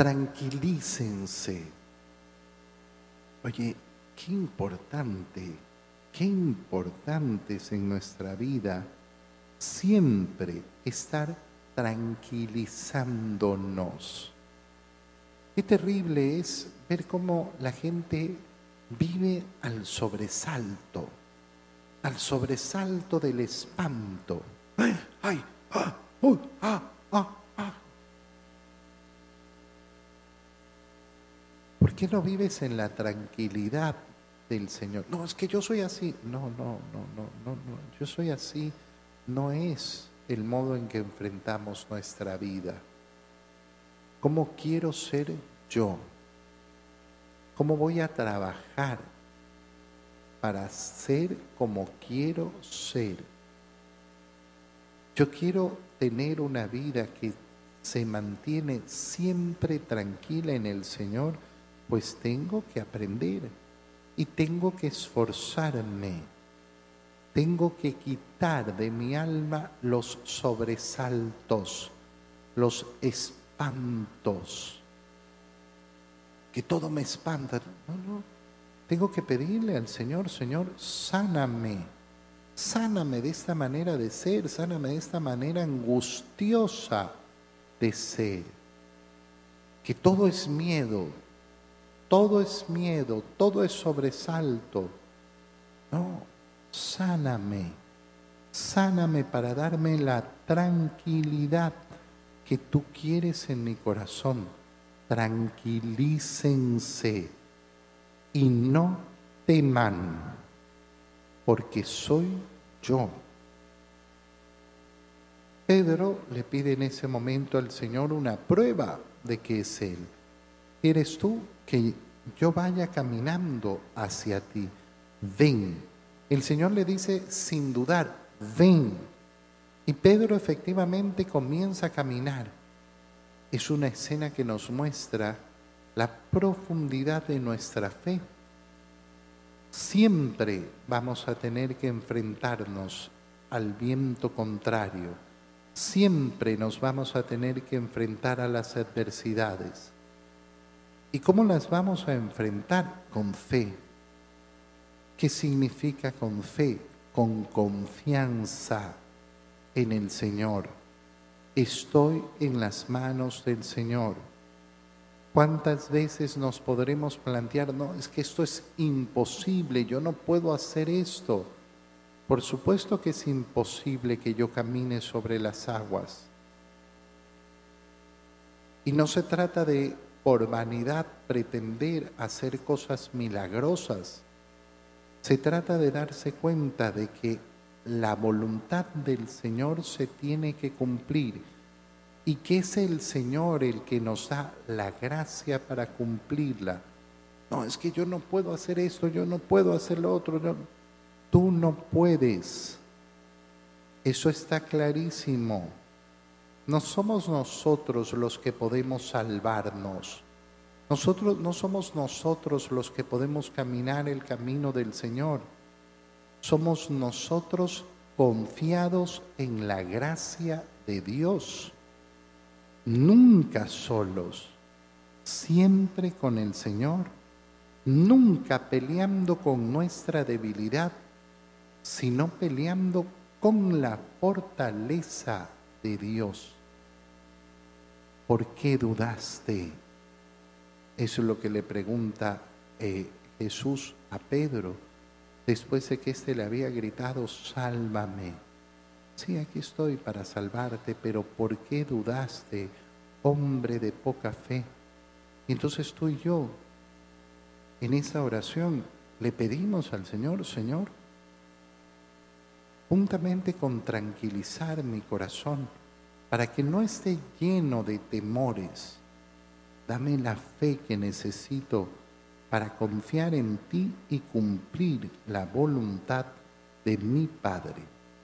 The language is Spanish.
tranquilícense. Oye, qué importante, qué importante es en nuestra vida siempre estar tranquilizándonos. Qué terrible es ver cómo la gente vive al sobresalto, al sobresalto del espanto. ¡Ay! ay ah, ah, ah, ah. ¿Por qué no vives en la tranquilidad del Señor? No, es que yo soy así. No, no, no, no, no, no. Yo soy así. No es el modo en que enfrentamos nuestra vida. ¿Cómo quiero ser yo? ¿Cómo voy a trabajar para ser como quiero ser? Yo quiero tener una vida que se mantiene siempre tranquila en el Señor, pues tengo que aprender y tengo que esforzarme. Tengo que quitar de mi alma los sobresaltos, los espantos que todo me espanta. No, no. Tengo que pedirle al Señor, Señor, sáname. Sáname de esta manera de ser, sáname de esta manera angustiosa de ser. Que todo es miedo, todo es miedo, todo es sobresalto. No, sáname, sáname para darme la tranquilidad que tú quieres en mi corazón tranquilícense y no teman, porque soy yo. Pedro le pide en ese momento al Señor una prueba de que es Él. ¿Eres tú que yo vaya caminando hacia ti? Ven. El Señor le dice sin dudar, ven. Y Pedro efectivamente comienza a caminar es una escena que nos muestra la profundidad de nuestra fe. Siempre vamos a tener que enfrentarnos al viento contrario. Siempre nos vamos a tener que enfrentar a las adversidades. ¿Y cómo las vamos a enfrentar? Con fe. ¿Qué significa con fe? Con confianza en el Señor estoy en las manos del Señor. ¿Cuántas veces nos podremos plantear, no, es que esto es imposible, yo no puedo hacer esto? Por supuesto que es imposible que yo camine sobre las aguas. Y no se trata de, por vanidad, pretender hacer cosas milagrosas. Se trata de darse cuenta de que la voluntad del Señor se tiene que cumplir y que es el Señor el que nos da la gracia para cumplirla. No, es que yo no puedo hacer esto, yo no puedo hacer lo otro. Tú no puedes. Eso está clarísimo. No somos nosotros los que podemos salvarnos. Nosotros no somos nosotros los que podemos caminar el camino del Señor. Somos nosotros confiados en la gracia de Dios, nunca solos, siempre con el Señor, nunca peleando con nuestra debilidad, sino peleando con la fortaleza de Dios. ¿Por qué dudaste? Eso es lo que le pregunta eh, Jesús a Pedro después de que éste le había gritado, sálvame. Sí, aquí estoy para salvarte, pero ¿por qué dudaste, hombre de poca fe? Y entonces tú y yo, en esa oración, le pedimos al Señor, Señor, juntamente con tranquilizar mi corazón, para que no esté lleno de temores, dame la fe que necesito para confiar en ti y cumplir la voluntad de mi Padre.